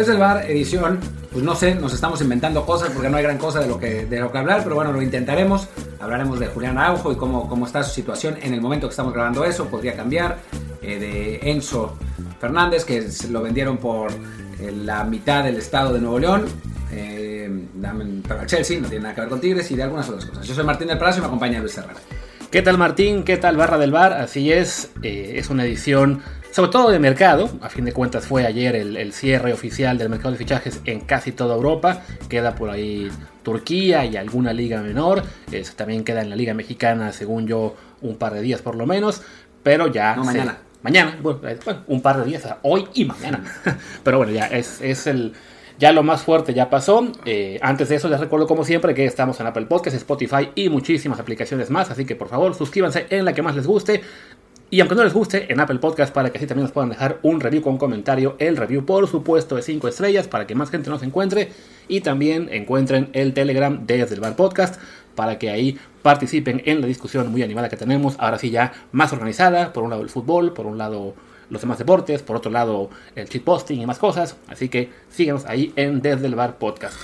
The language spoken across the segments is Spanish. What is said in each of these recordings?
Desde el bar, edición, pues no sé, nos estamos inventando cosas porque no hay gran cosa de lo que, de lo que hablar, pero bueno, lo intentaremos. Hablaremos de Julián Araujo y cómo, cómo está su situación en el momento que estamos grabando eso, podría cambiar. eh, de Enzo Fernández, que lo vendieron por eh, la mitad del estado de Nuevo León. eh, para el Chelsea, no tiene nada que ver con Tigres y de algunas otras cosas. Yo soy Martín del Palacio y me acompaña Luis Herrera. ¿Qué tal Martín? ¿Qué tal Barra del Bar? Así es, eh, es una edición sobre todo de mercado. A fin de cuentas fue ayer el, el cierre oficial del mercado de fichajes en casi toda Europa. Queda por ahí Turquía y alguna liga menor. Eh, también queda en la liga mexicana, según yo, un par de días por lo menos. Pero ya... No, se- mañana. Mañana, bueno, eh, bueno, un par de días, hoy y mañana. Pero bueno, ya es, es el... Ya lo más fuerte ya pasó. Eh, antes de eso les recuerdo como siempre que estamos en Apple Podcasts, Spotify y muchísimas aplicaciones más. Así que por favor suscríbanse en la que más les guste. Y aunque no les guste, en Apple Podcast para que así también nos puedan dejar un review con comentario. El review por supuesto de 5 estrellas para que más gente nos encuentre. Y también encuentren el Telegram desde el Bar Podcast para que ahí participen en la discusión muy animada que tenemos. Ahora sí ya más organizada. Por un lado el fútbol, por un lado los demás deportes, por otro lado el posting y más cosas. Así que síguenos ahí en Desde el Bar Podcast.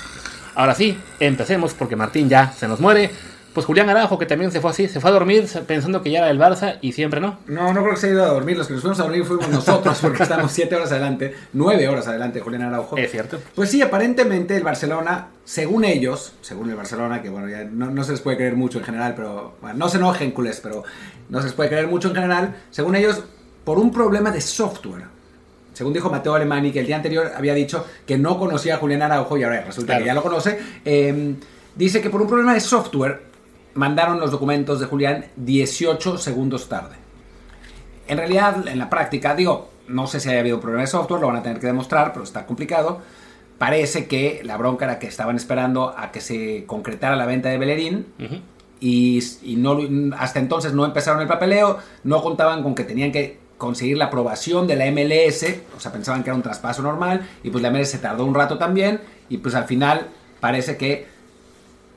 Ahora sí, empecemos porque Martín ya se nos muere. Pues Julián Araujo, que también se fue así, se fue a dormir pensando que ya era el Barça y siempre no. No, no creo que se haya ido a dormir. Los que nos fuimos a dormir fuimos nosotros porque estamos 7 horas adelante, 9 horas adelante, de Julián Araujo. Es cierto. Pues sí, aparentemente el Barcelona, según ellos, según el Barcelona, que bueno, ya no, no se les puede creer mucho en general, pero bueno, no se enojen, culés, pero no se les puede creer mucho en general, según ellos, por un problema de software. Según dijo Mateo Alemani, que el día anterior había dicho que no conocía a Julián Araujo y ahora resulta Claro. que ya lo conoce, eh, dice que por un problema de software mandaron los documentos de Julián 18 segundos tarde. En realidad, en la práctica, digo, no sé si haya habido problema de software, lo van a tener que demostrar, pero está complicado. Parece que la bronca era que estaban esperando a que se concretara la venta de Bellerín y, y no, hasta entonces no empezaron el papeleo, no contaban con que tenían que conseguir la aprobación de la MLS, o sea, pensaban que era un traspaso normal, y pues la MLS se tardó un rato también, y pues al final parece que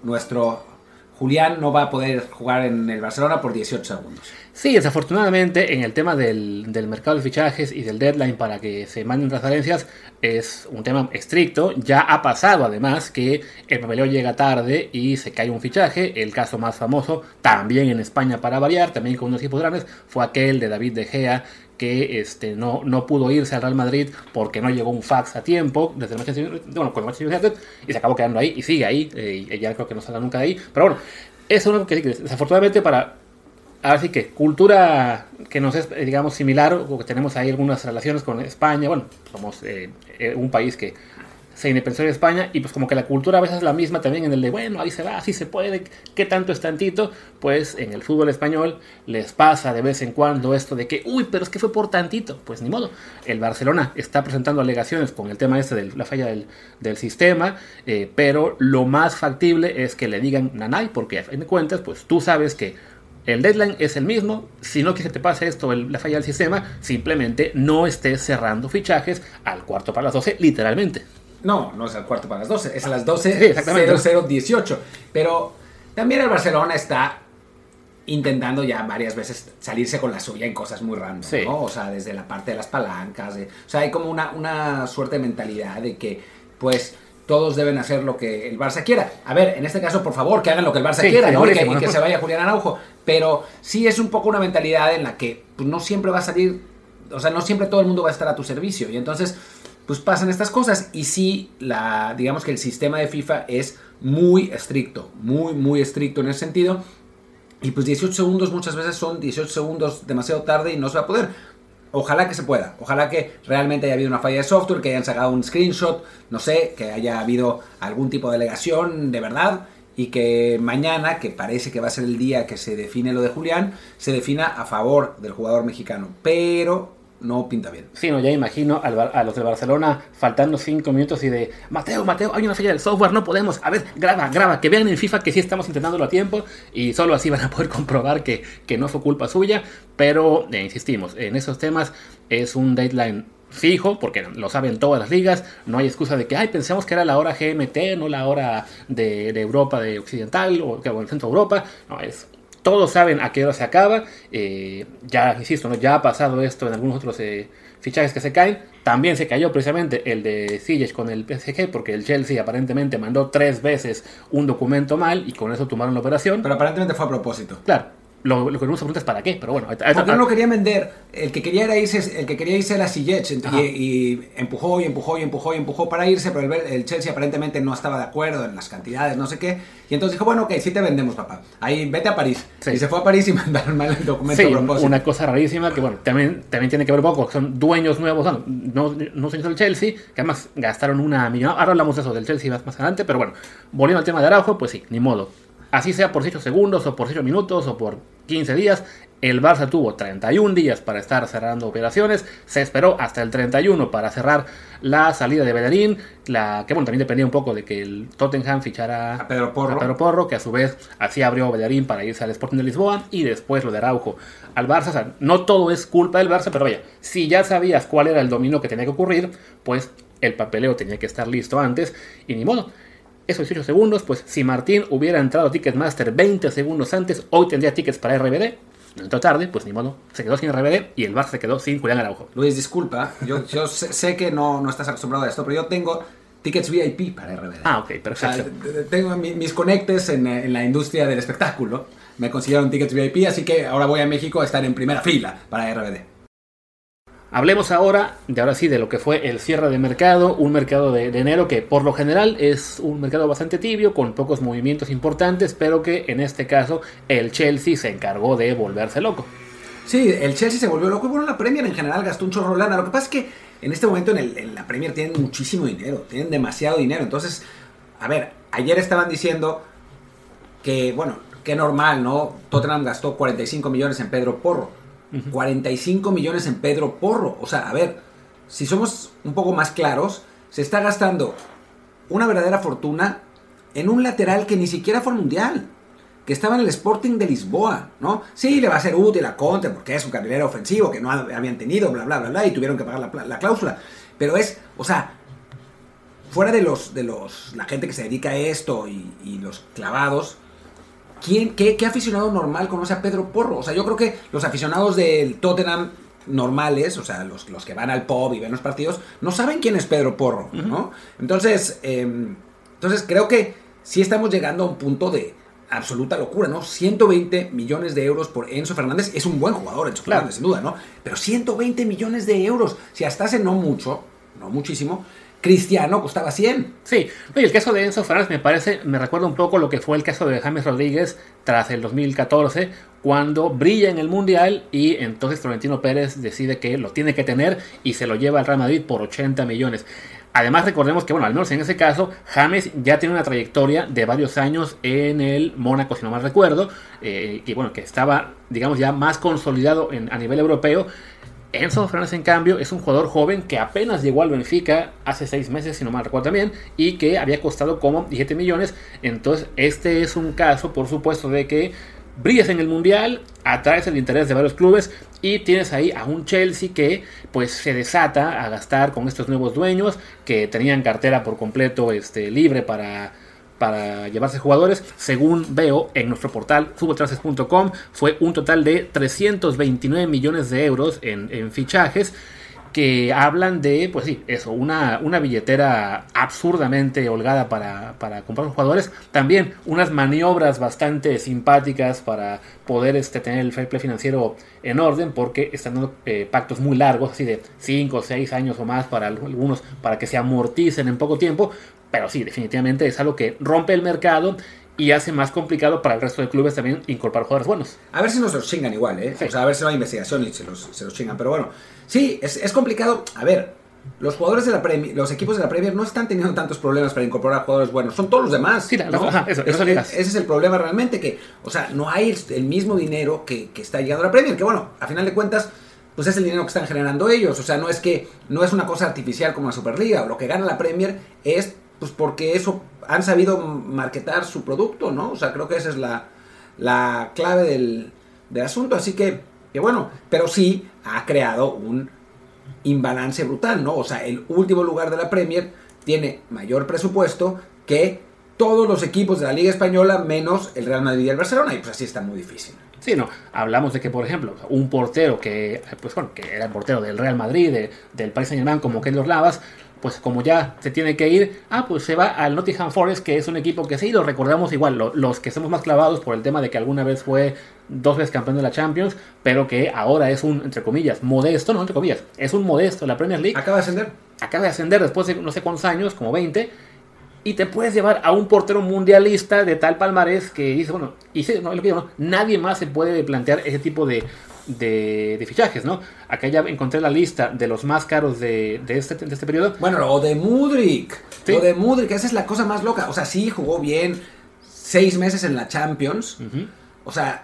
nuestro Julián no va a poder jugar en el Barcelona por 18 segundos. Sí, desafortunadamente en el tema del, del mercado de fichajes y del deadline para que se manden transferencias es un tema estricto. Ya ha pasado además que el papeleo llega tarde y se cae un fichaje. El caso más famoso, también en España para variar, también con unos equipos grandes, fue aquel de David De Gea que este, no, no pudo irse al Real Madrid porque no llegó un fax a tiempo desde el Manchester bueno, con el Manchester United y se acabó quedando ahí y sigue ahí. eh, y ya creo que no saldrá nunca de ahí. Pero bueno, es uno que sí que desafortunadamente para Ahora sí que cultura que nos es, eh, digamos, similar, o que tenemos ahí algunas relaciones con España, bueno, somos eh, eh, un país que se independizó de España y pues como que la cultura a veces es la misma también en el de, bueno, ahí se va, así se puede, ¿qué tanto es tantito? Pues en el fútbol español les pasa de vez en cuando esto de que, uy, pero es que fue por tantito, pues ni modo. El Barcelona está presentando alegaciones con el tema este de la falla del, del sistema, eh, pero lo más factible es que le digan nanay, porque a fin de cuentas, pues tú sabes que el deadline es el mismo. Si no quieres que te pase esto, el- la falla del sistema, simplemente no estés cerrando fichajes al cuarto para las 12, literalmente. No, no es al cuarto para las 12, es a las 12, Sí, exactamente. 0018. Pero también el Barcelona está intentando ya varias veces salirse con la suya en cosas muy random, Sí. ¿no? O sea, desde la parte de las palancas, de- o sea, hay como una, una suerte de mentalidad de que, pues, todos deben hacer lo que el Barça quiera. A ver, en este caso, por favor, que hagan lo que el Barça Sí, quiera, ¿no? Y que, y que se vaya Julián Araujo. Pero sí es un poco una mentalidad en la que pues, no siempre va a salir, o sea, no siempre todo el mundo va a estar a tu servicio. Y entonces, pues pasan estas cosas. Y sí, la, digamos que el sistema de FIFA es muy estricto, muy, muy estricto en ese sentido. Y pues 18 segundos muchas veces son 18 segundos demasiado tarde y no se va a poder. Ojalá que se pueda, ojalá que realmente haya habido una falla de software, que hayan sacado un screenshot, no sé, que haya habido algún tipo de alegación de verdad y que mañana, que parece que va a ser el día que se define lo de Julián, se defina a favor del jugador mexicano. Pero no pinta bien. Sí, no, ya imagino a los de Barcelona faltando cinco minutos y de Mateo, Mateo, hay una falla del software, no podemos. A ver, graba, graba, que vean en FIFA que sí estamos intentándolo a tiempo y solo así van a poder comprobar que, que no fue culpa suya. Pero, eh, insistimos, en esos temas es un deadline fijo, porque lo saben todas las ligas, no hay excusa de que, ay, pensamos que era la hora GMT, no la hora de, Europa, de Occidental, o que en el centro de Europa, no, es todos saben a qué hora se acaba. Eh, ya, insisto, ¿no? ya ha pasado esto en algunos otros eh, fichajes que se caen. También se cayó precisamente el de Ziyech con el PSG porque el Chelsea aparentemente mandó tres veces un documento mal y con eso tomaron la operación. Pero aparentemente fue a propósito. Claro. Lo, lo que nos pregunta es para qué, pero bueno. Porque no lo quería vender. El que quería, irse, el que quería irse era Ziyech y, empujó y empujó y empujó y empujó para irse, pero el, Chelsea aparentemente no estaba de acuerdo en las cantidades, no sé qué. Y entonces dijo, bueno, ok, sí te vendemos, papá. Ahí vete a París. Y se fue a París y mandaron mal el documento sí, Una cosa rarísima que, bueno, también, también tiene que ver poco, son dueños nuevos, no, no, no son del Chelsea, que además gastaron una millón. Ahora hablamos de eso del Chelsea más, más adelante, pero bueno, volviendo al tema de Araujo, pues sí, ni modo Así sea por 8 segundos o por 8 minutos o por 15 días, el Barça tuvo 31 días para estar cerrando operaciones, se esperó hasta el 31 para cerrar la salida de Bellerín, la que bueno, también dependía un poco de que el Tottenham fichara a Pedro Porro, Porro que a su vez así abrió Bellerín para irse al Sporting de Lisboa y después lo de Araujo al Barça. O sea, no todo es culpa del Barça, pero vaya, si ya sabías cuál era el dominio que tenía que ocurrir, pues el papeleo tenía que estar listo antes y ni modo esos 18 segundos, pues si Martín hubiera entrado a Ticketmaster 20 segundos antes, hoy tendría tickets para RBD. No entró tarde, pues ni modo, se quedó sin RBD y el Barça se quedó sin Julián Araujo. Luis, disculpa, yo, yo sé, que no, no estás acostumbrado a esto, pero yo tengo tickets VIP para RBD. Ah, ok, perfecto. tengo mis conectes en, en, la industria del espectáculo, me consiguieron tickets VIP, así que ahora voy a México a estar en primera fila para RBD. Hablemos ahora de ahora sí de lo que fue el cierre de mercado, un mercado de, enero que por lo general es un mercado bastante tibio, con pocos movimientos importantes, pero que en este caso el Chelsea se encargó de volverse loco. Sí, el Chelsea se volvió loco y bueno, la Premier en general gastó un chorro lana. Lo que pasa es que en este momento en, la Premier tienen muchísimo dinero, tienen demasiado dinero. Entonces, a ver, ayer estaban diciendo que, bueno, que normal, ¿no? Tottenham gastó 45 millones en Pedro Porro 45 millones en Pedro Porro. O sea, a ver, si somos un poco más claros, se está gastando una verdadera fortuna en un lateral que ni siquiera fue mundial. Que estaba en el Sporting de Lisboa, ¿no? Sí, le va a ser útil a Conte porque es un carrilero ofensivo que no habían tenido, bla, bla, bla, y tuvieron que pagar la, cláusula. Pero es, o sea, fuera de los, de los, la gente que se dedica a esto y los clavados, ¿quién, qué, aficionado normal conoce a Pedro Porro? O sea, yo creo que los aficionados del Tottenham normales, o sea, los, los que van al pub y ven los partidos, no saben quién es Pedro Porro, ¿no? Entonces, em, entonces creo que sí estamos llegando a un punto de absoluta locura, ¿no? 120 millones de euros por Enzo Fernández, es un buen jugador Enzo Fernández, sin duda, ¿no? Pero 120 millones de euros, si hasta hace no mucho, no muchísimo, Cristiano costaba 100. Sí, y el caso de Enzo Fernández me parece, me recuerda un poco lo que fue el caso de James Rodríguez tras el 2014, cuando brilla en el Mundial y entonces Florentino Pérez decide que lo tiene que tener y se lo lleva al Real Madrid por 80 millones. Además recordemos que, bueno, al menos en ese caso, James ya tiene una trayectoria de varios años en el Mónaco, si no mal recuerdo, eh, y bueno, que estaba, digamos, ya más consolidado en, a nivel europeo Enzo Fernández, en cambio, es un jugador joven que apenas llegó al Benfica hace seis meses, si no mal recuerdo también, y que había costado como 17 millones. Entonces, este es un caso, por supuesto, de que brillas en el Mundial, atraes el interés de varios clubes y tienes ahí a un Chelsea que pues se desata a gastar con estos nuevos dueños que tenían cartera por completo este, libre para para llevarse jugadores. Según veo en nuestro portal futboltraces.com, fue un total de 329 millones de euros en, fichajes que hablan de, pues sí, eso, una, una billetera absurdamente holgada para, para, comprar los jugadores. También unas maniobras bastante simpáticas para poder este, tener el fair play financiero en orden, porque están dando eh, pactos muy largos, así de 5 6 años o más para algunos, para que se amorticen en poco tiempo. Pero sí, definitivamente es algo que rompe el mercado y hace más complicado para el resto de clubes también incorporar jugadores buenos. A ver si nos los chingan igual, ¿eh? O sea, a ver si no hay investigación y se los, se los chingan. Pero bueno, sí, es, es complicado. A ver, los jugadores de la Premier, los equipos de la Premier no están teniendo tantos problemas para incorporar jugadores buenos, son todos los demás. Sí, ¿no? ajá, eso- eso ese es el problema realmente, que, o sea, no hay el, el mismo dinero que, que está llegando a la Premier, que bueno, a final de cuentas, pues es el dinero que están generando ellos, o sea, no es que, no es una cosa artificial como la Superliga, lo que gana la Premier es, pues porque eso, han sabido marketar su producto, ¿no? O sea, creo que esa es la, la clave del, del asunto, así que, que bueno, pero sí ha creado un imbalance brutal, ¿no? O sea, el último lugar de la Premier tiene mayor presupuesto que todos los equipos de la Liga Española menos el Real Madrid y el Barcelona, y pues así está muy difícil. Sí, no, hablamos de que, por ejemplo, un portero que, pues bueno, que era el portero del Real Madrid, de- del Paris Saint Germain, como Keylor Lavas, pues como ya se tiene que ir, ah, pues se va al Nottingham Forest, que es un equipo que sí, lo recordamos igual, lo- los que somos más clavados por el tema de que alguna vez fue dos veces campeón de la Champions, pero que ahora es un, entre comillas, modesto, no, entre comillas, es un modesto la Premier League, Acaba de ascender. acaba de ascender después de no sé cuántos años, como 20, y te puedes llevar a un portero mundialista de tal palmarés que dice, bueno, y sí, no, lo que digo, ¿no? nadie más se puede plantear ese tipo de, de, de fichajes, ¿no? Acá ya encontré la lista de los más caros de, de este, de este periodo. Bueno, lo de Mudrik. Sí. Lo de Mudrik, esa es la cosa más loca. O sea, sí jugó bien seis meses en la Champions. O sea,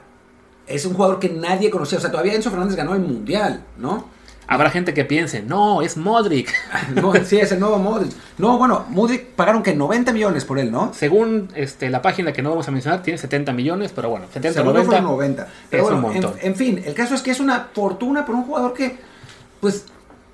es un jugador que nadie conocía. O sea, todavía Enzo Fernández ganó el Mundial, ¿no? Habrá gente que piense, no, es Modric. No, sí, es el nuevo Modric. No, bueno, Mudrik pagaron que 90 millones por él, ¿no? Según este, la página que no vamos a mencionar, tiene 70 millones, pero bueno, 70, Según 90. fueron 90. Pero es un en, montón. en fin, el caso es que es una fortuna por un jugador que, pues,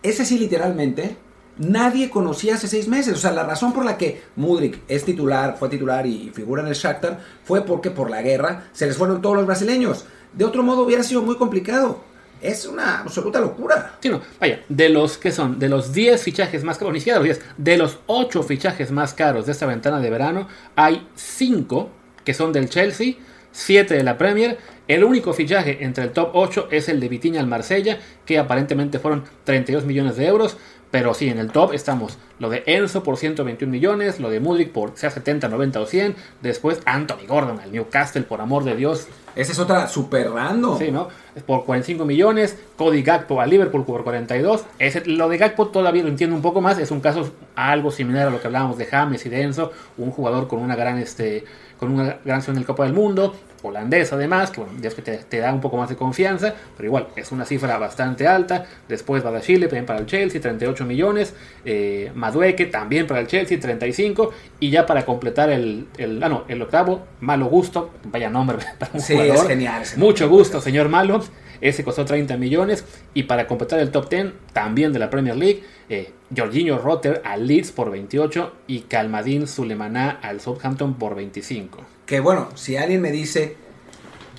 ese sí literalmente, nadie conocía hace seis meses. O sea, la razón por la que Mudrik es titular, fue titular y figura en el Shakhtar, fue porque por la guerra se les fueron todos los brasileños. De otro modo hubiera sido muy complicado. Es una absoluta locura. Sí, no, vaya, de los que son, de los 10 fichajes más caros, ni siquiera los 10, de los 8 fichajes más caros de esta ventana de verano, hay 5 que son del Chelsea, 7 de la Premier. El único fichaje entre el top 8 es el de Vitinha al Marsella, que aparentemente fueron 32 millones de euros. Pero sí, en el top estamos lo de Enzo por 121 millones, lo de Mudrik por sea 70, 90 o 100. Después Anthony Gordon al Newcastle, por amor de Dios, Esa es otra super random. Sí, ¿no? Por 45 millones. Cody Gakpo a Liverpool por 42. Ese- lo de Gakpo todavía lo entiendo un poco más. Es un caso algo similar a lo que hablábamos de James y de. Un jugador con una gran, este, con una gran acción en el Copa del Mundo. Holandés además, que bueno, ya es que te, te da un poco más de confianza. Pero igual, es una cifra bastante alta. Después va de Chile, también para el Chelsea, 38 millones. Eh, Madueque también para el Chelsea, 35. Y ya para completar el, el, ah, no, el octavo, Malo Gusto. Vaya nombre para un Sí, jugador. es genial ese Mucho gusto, señor Malo. Ese costó 30 millones. Y para completar el top 10, también de la Premier League, eh, Jorginho Rotter al Leeds por 28 y Calmadín Sulemaná al Southampton por 25. Que bueno, si alguien me dice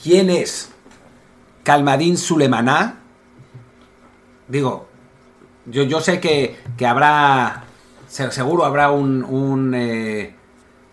quién es Calmadín Sulemaná, digo, yo, yo sé que, que habrá, se- seguro habrá un, un, eh,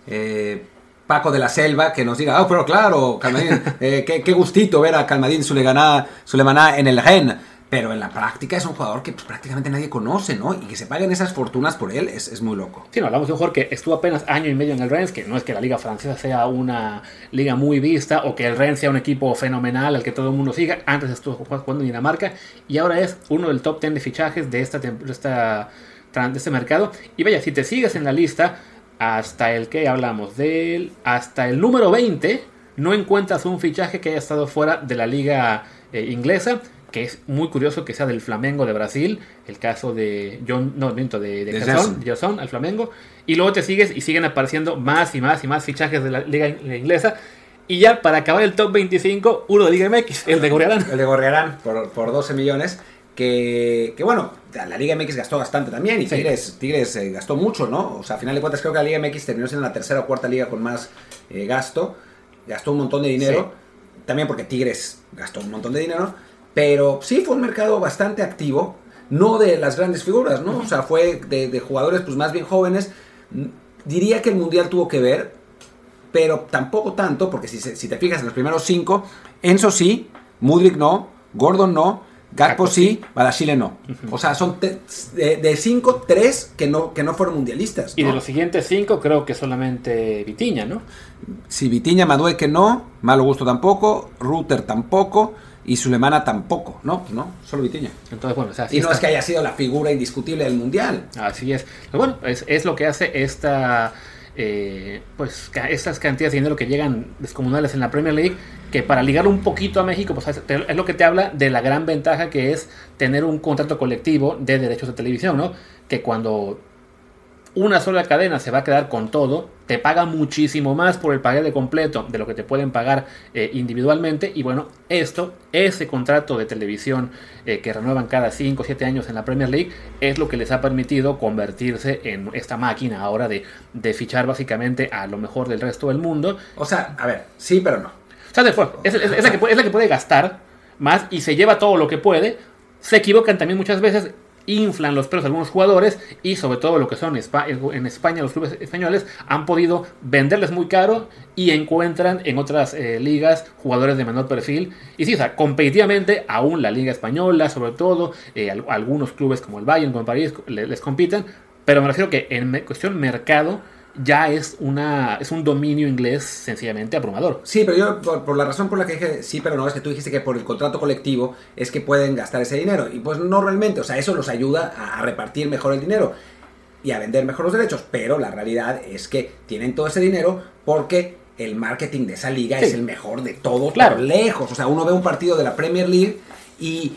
eh, Paco de la Selva que nos diga, oh, pero claro, Calmadín, eh, qué, qué gustito ver a Calmadín Sulemaná, Sulemaná en el Gen. Pero en la práctica es un jugador que pues, prácticamente nadie conoce, ¿no? Y que se paguen esas fortunas por él es, es muy loco. Sí, no, hablamos de un jugador que estuvo apenas año y medio en el Rennes, que no es que la liga francesa sea una liga muy vista o que el Rennes sea un equipo fenomenal al que todo el mundo siga. Antes estuvo jugando en Dinamarca y ahora es uno del top 10 de fichajes de, esta, de, esta, de este mercado. Y vaya, si te sigues en la lista, hasta el que hablamos del hasta el número 20, no encuentras un fichaje que haya estado fuera de la liga eh, inglesa. Que es muy curioso que sea del Flamengo de Brasil, el caso de John, no, miento, de, de De. Gerson al Flamengo. Y luego te sigues y siguen apareciendo más y más y más fichajes de la liga in- inglesa. Y ya para acabar el top 25, uno de Liga MX, el de Gorriarán. El de Gorriarán por, por 12 millones. Que, que bueno, la Liga MX gastó bastante también y Sí. Tigres, Tigres eh, gastó mucho, ¿no? O sea, a final de cuentas creo que la Liga MX terminó siendo la tercera o cuarta liga con más eh, gasto. Gastó un montón de dinero. También porque Tigres gastó un montón de dinero. Pero sí fue un mercado bastante activo. No de las grandes figuras, ¿no? O sea, fue de, de jugadores pues más bien jóvenes. Diría que el Mundial tuvo que ver, pero tampoco tanto, porque si, si te fijas en los primeros cinco, Enzo sí, Mudrik no, Gordon no, Gakpo sí, Badashile no. O sea, son de, de cinco, tres que no, que no fueron mundialistas. Y de los siguientes cinco, creo que solamente Vitiña, ¿no? Si Vitiña Madueque no, Malo Gusto tampoco, Ruter tampoco y Sulemana tampoco, ¿no? No, solo Vitiña. Entonces, bueno, o sea, sí Y no está- es que haya sido la figura indiscutible del mundial. Así es. Pero bueno, es, es lo que hace esta. eh, pues estas cantidades de dinero que llegan descomunales en la Premier League, que para ligarlo un poquito a México, pues es, lo que te habla de la gran ventaja que es tener un contrato colectivo de derechos de televisión, ¿no? Que cuando una sola cadena se va a quedar con todo, te paga muchísimo más por el paquete completo de lo que te pueden pagar eh, individualmente. Y bueno, esto, ese contrato de televisión eh, que renuevan cada 5 o 7 años en la Premier League, es lo que les ha permitido convertirse en esta máquina ahora de, de fichar básicamente a lo mejor del resto del mundo. O sea, a ver, sí, pero no. Fuera, es, es- es la que, es la que puede gastar más y se lleva todo lo que puede. Se equivocan también muchas veces, inflan los precios algunos jugadores y sobre todo lo que son en España los clubes españoles han podido venderles muy caro y encuentran en otras eh, ligas jugadores de menor perfil. Y sí, o sea, competitivamente aún la liga española, sobre todo eh, al- algunos clubes como el Bayern, como el París, le- les compiten. Pero me refiero que en cuestión mercado ya es, una, es un dominio inglés sencillamente abrumador. Sí, pero yo, por, por la razón por la que dije sí, pero no, es que tú dijiste que por el contrato colectivo es que pueden gastar ese dinero. Y pues no realmente, o sea, eso los ayuda a, a repartir mejor el dinero y a vender mejor los derechos. Pero la realidad es que tienen todo ese dinero porque el marketing de esa liga Sí. es el mejor de todos, Claro. por lejos. O sea, uno ve un partido de la Premier League y,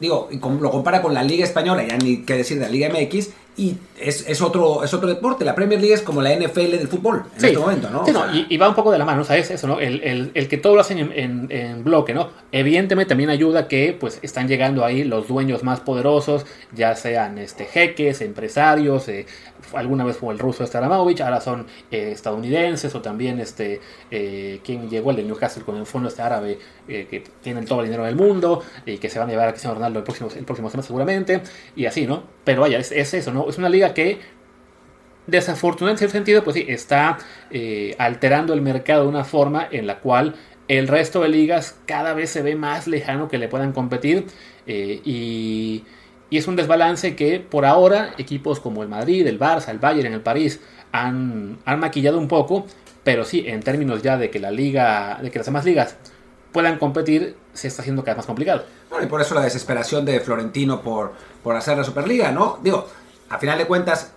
digo, y lo compara con la Liga Española, ya ni qué decir de la Liga MX, y es, es, otro, es otro deporte. La Premier League es como la NFL del fútbol en Sí. este momento, ¿no? Sí, O no, sea, y, y va un poco de la mano, ¿sabes? Eso, ¿no? El, el- el que todo lo hacen en, en- en bloque, ¿no? Evidentemente también ayuda que pues están llegando ahí los dueños más poderosos, ya sean este, jeques, empresarios, eh, alguna vez fue el ruso este Abramovich, ahora son eh, estadounidenses o también este eh, quien llegó el de Newcastle con el fondo este árabe eh, que tienen todo el dinero del mundo y que se van a llevar a Cristiano Ronaldo el próximo, el próximo semestre seguramente y así, ¿no? Pero vaya, es, es eso, ¿no? Es una liga que desafortunadamente en cierto sentido, pues sí, está eh, alterando el mercado de una forma en la cual el resto de ligas cada vez se ve más lejano que le puedan competir y, y es un desbalance que por ahora equipos como el Madrid, el Barça, el Bayern, el París han, han maquillado un poco, pero sí, en términos ya de que la liga, de que las demás ligas puedan competir, se está haciendo cada vez más complicado. Bueno, y por eso la desesperación de Florentino por, por hacer la Superliga, ¿no? Digo, a final de cuentas,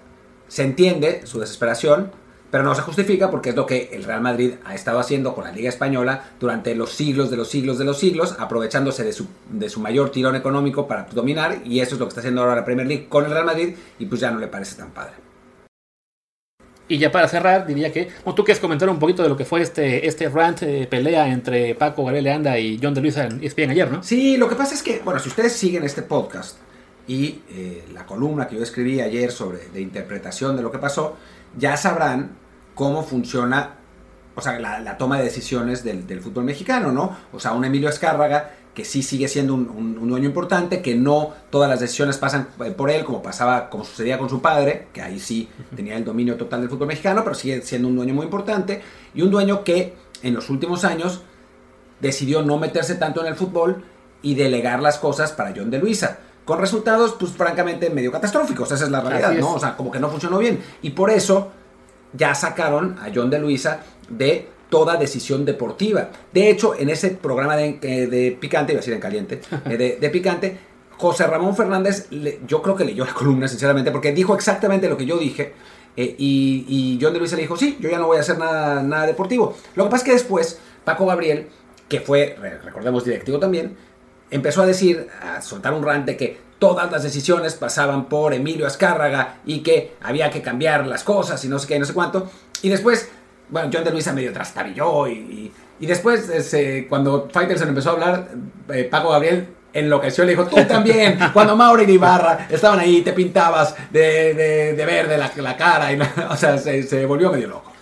se entiende su desesperación, pero no se justifica porque es lo que el Real Madrid ha estado haciendo con la Liga Española durante los siglos de los siglos de los siglos, aprovechándose de su, de su mayor tirón económico para dominar, y eso es lo que está haciendo ahora la Premier League con el Real Madrid, y pues ya no le parece tan padre. Y ya para cerrar, diría que, bueno, tú quieres comentar un poquito de lo que fue este, este rant, eh, pelea entre Paco Gabriel Leanda y John de Luisa en ESPN ayer, ¿no? Sí, lo que pasa es que, bueno, si ustedes siguen este podcast y eh, la columna que yo escribí ayer sobre de interpretación de lo que pasó, ya sabrán cómo funciona, o sea, la, la toma de decisiones del, del fútbol mexicano, ¿no? O sea, un Emilio Escárraga que sí sigue siendo un, un- un dueño importante, que no todas las decisiones pasan eh, por él, como pasaba, como sucedía con su padre, que ahí sí tenía el dominio total del fútbol mexicano, pero sigue siendo un dueño muy importante, y un dueño que en los últimos años decidió no meterse tanto en el fútbol y delegar las cosas para John de Luisa. Con resultados, pues francamente, medio catastróficos. Esa es la realidad, es. ¿no? O sea, como que no funcionó bien. Y por eso ya sacaron a John de Luisa de toda decisión deportiva. De hecho, en ese programa de, eh, de Picante, iba a decir en caliente, eh, de, de Picante, José Ramón Fernández, le- yo creo que leyó la columna, sinceramente, porque dijo exactamente lo que yo dije. eh, y, y John de Luisa le dijo, sí, yo ya no voy a hacer nada, nada deportivo. Lo que pasa es que después, Paco Gabriel, que fue, re- recordemos, directivo también, empezó a decir, a soltar un rant de que todas las decisiones pasaban por Emilio Azcárraga y que había que cambiar las cosas y no sé qué, no sé cuánto. Y después, bueno, John de Luisa medio trastabilló y, y, y después, ese, cuando Faitelson empezó a hablar, eh, Paco Gabriel enloqueció le dijo, tú también, cuando Mauro y Ibarra estaban ahí, te pintabas de, de, de verde la, la cara, y, o sea, se, se volvió medio loco.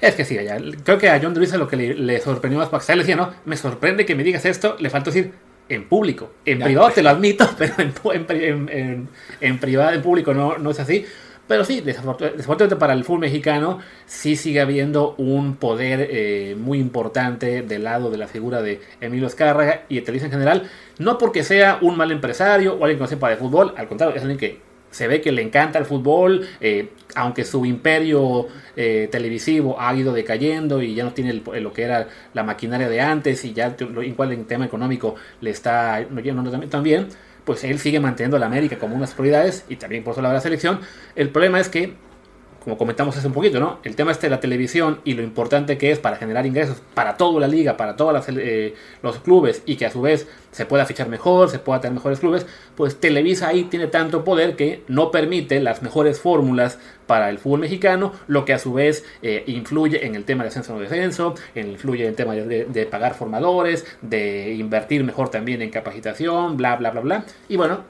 Es que sí, creo que a John de Luisa lo que le, le sorprendió más, porque él decía, no, me sorprende que me digas esto, le faltó decir en público. En Ya. privado te lo admito, pero en, en en- en- privado, en público no, no es así. Pero Pero sí, desafortunadamente para el fútbol mexicano sí sigue habiendo un poder eh, muy importante del lado de la figura de Emilio Escárraga y de Televisa en general. No porque sea un mal empresario o alguien que no sepa de fútbol, al contrario, es alguien que se ve que le encanta el fútbol, eh, aunque su imperio eh, televisivo ha ido decayendo y ya no tiene lo que era la maquinaria de antes y ya igual en tema económico le está yendo también, pues él sigue manteniendo a la América como unas prioridades y también por eso la, la selección. El problema es que como comentamos hace un poquito, ¿no? El tema este de la televisión y lo importante que es para generar ingresos para toda la liga, para todos eh, los clubes y que a su vez se pueda fichar mejor, se pueda tener mejores clubes, pues Televisa ahí tiene tanto poder que no permite las mejores fórmulas para el fútbol mexicano, lo que a su vez eh, influye en el tema de ascenso o descenso, influye en el tema de, pagar formadores, de invertir mejor también en capacitación, bla, bla, bla, bla. Y bueno,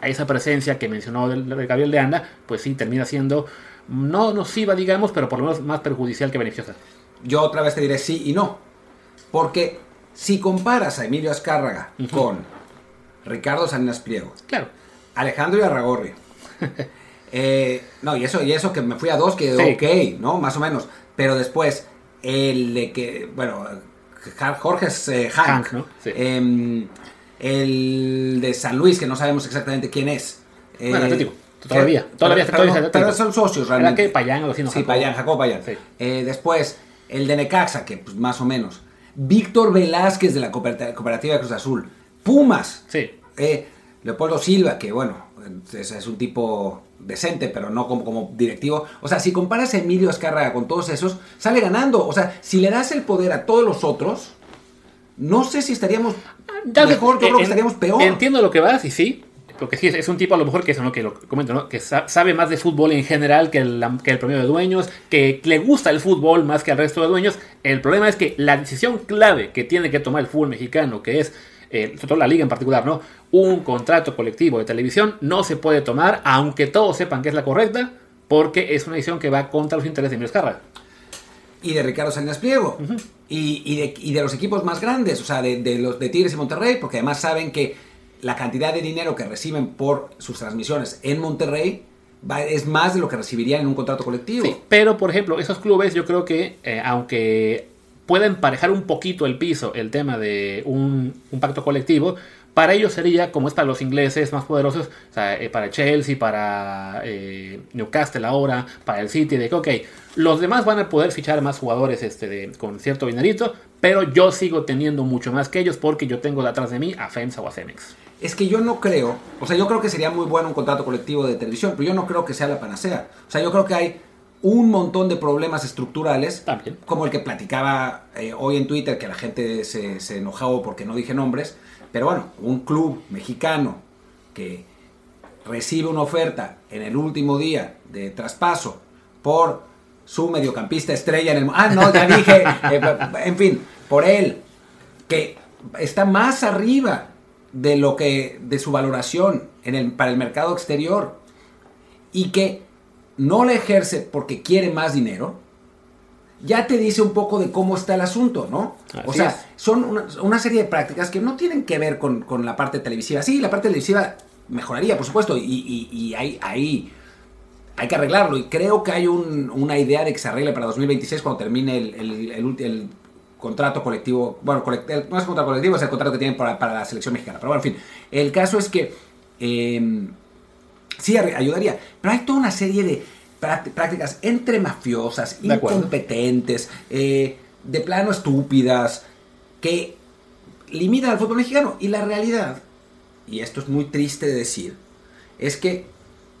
a esa presencia que mencionó Gabriel de Anda, pues sí termina siendo no nociva, digamos, pero por lo menos más perjudicial que beneficiosa. Yo otra vez te diré sí y no. Porque si comparas a Emilio Azcárraga con Ricardo Salinas Pliego, claro. Alejandro Arragorri, eh, no, y eso, y eso que me fui a dos, que ok, ¿no? Más o menos. Pero después, el de que, bueno, Jorge es eh, Hank, ¿no? Em, el de San Luis, que no sabemos exactamente quién es. Bueno, eh, Todavía, todavía, pero, son socios realmente. ¿Era que Payán o Sí. Payán, Jacob Payán. Eh, después, el de Necaxa, que pues, más o menos. Víctor Velázquez de la Cooperativa de Cruz Azul. Pumas. Sí. Eh, Leopoldo Silva, que bueno, es, un tipo decente, pero no como, como directivo. O sea, si comparas a Emilio Azcárraga con todos esos, sale ganando. O sea, si le das el poder a todos los otros, no sé si estaríamos mejor, yo creo que estaríamos peor. Entiendo lo que vas y sí, porque sí, es un tipo a lo mejor que es que lo comento, ¿no? que sabe más de fútbol en general que el, que el promedio de dueños, que le gusta el fútbol más que al resto de dueños. El problema es que la decisión clave que tiene que tomar el fútbol mexicano, que es, eh, sobre todo la liga en particular, ¿no? Un contrato colectivo de televisión no se puede tomar, aunque todos sepan que es la correcta, porque es una decisión que va contra los intereses de Emilio Escarra. Y de Ricardo Salinas Pliego. y, de, y, de, los equipos más grandes, o sea, de, de los de Tigres y Monterrey, porque además saben que la cantidad de dinero que reciben por sus transmisiones en Monterrey es más de lo que recibirían en un contrato colectivo. Sí, pero por ejemplo, esos clubes yo creo que eh, aunque pueden emparejar un poquito el piso el tema de un, pacto colectivo, para ellos sería, como es para los ingleses más poderosos, o sea, eh, para Chelsea, para eh, Newcastle ahora, para el City, de que, ok, los demás van a poder fichar más jugadores este, de, con cierto dinerito, pero yo sigo teniendo mucho más que ellos porque yo tengo detrás de mí a FEMSA o a Cemex es que yo no creo, o sea, yo creo que sería muy bueno un contrato colectivo de televisión, pero yo no creo que sea la panacea. O sea, yo creo que hay un montón de problemas estructurales, También. como el que platicaba eh, hoy en Twitter, que la gente se, se enojaba porque no dije nombres, pero bueno, un club mexicano que recibe una oferta en el último día de traspaso por su mediocampista estrella en el... Ah, no, ya dije, eh, en fin, por él, que está más arriba de lo que de su valoración en el, para el mercado exterior y que no la ejerce porque quiere más dinero, ya te dice un poco de cómo está el asunto, ¿no? o sea, son una, serie de prácticas que no tienen que ver con, la parte televisiva. Sí, la parte televisiva mejoraría, por supuesto, y, y, hay, hay, hay, que arreglarlo. Y creo que hay una idea de que se arregle para 2026 cuando termine el, el, el contrato colectivo, bueno, no es contrato colectivo, es el contrato que tienen para, la selección mexicana. Pero bueno, en fin, el caso es que em, sí ayudaría, pero hay toda una serie de prácticas entre mafiosas, incompetentes, eh, de plano estúpidas, que limitan al fútbol mexicano. Y la realidad, y esto es muy triste de decir, es que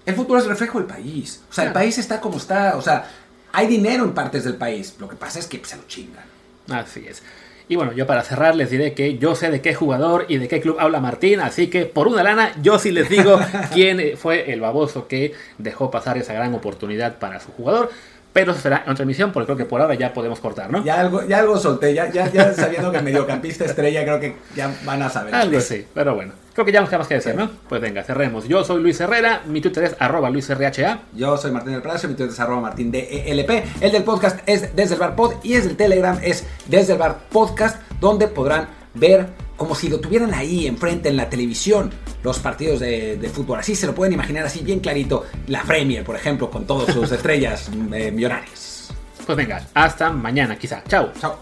el fútbol es reflejo del país. O sea, el país está como está, o sea, hay dinero en partes del país, lo que pasa es que se lo chingan. Así es. Y bueno, yo para cerrar les diré que yo sé de qué jugador y de qué club habla Martín, así que por una lana yo sí les digo quién fue el baboso que dejó pasar esa gran oportunidad para su jugador. Pero eso será en otra emisión, porque creo que por ahora ya podemos cortar, ¿no? Ya algo, ya algo solté, ya, ya, ya sabiendo que mediocampista estrella, creo que ya van a saber. Algo sí, pero bueno. Creo que ya no queda más que decir, ¿no? Pues venga, cerremos. Yo soy Luis Herrera, mi Twitter es arroba luisrha. Yo soy Martín del Palacio, mi Twitter es arroba martín DELP. El del podcast es Desde el Bar Pod y es del Telegram es Desde el Bar Podcast, donde podrán ver como si lo tuvieran ahí enfrente en la televisión los partidos de, fútbol. Así se lo pueden imaginar así bien clarito. La Premier, por ejemplo, con todas sus estrellas eh, millonarias. Pues venga, hasta mañana quizá. Chao. Chao.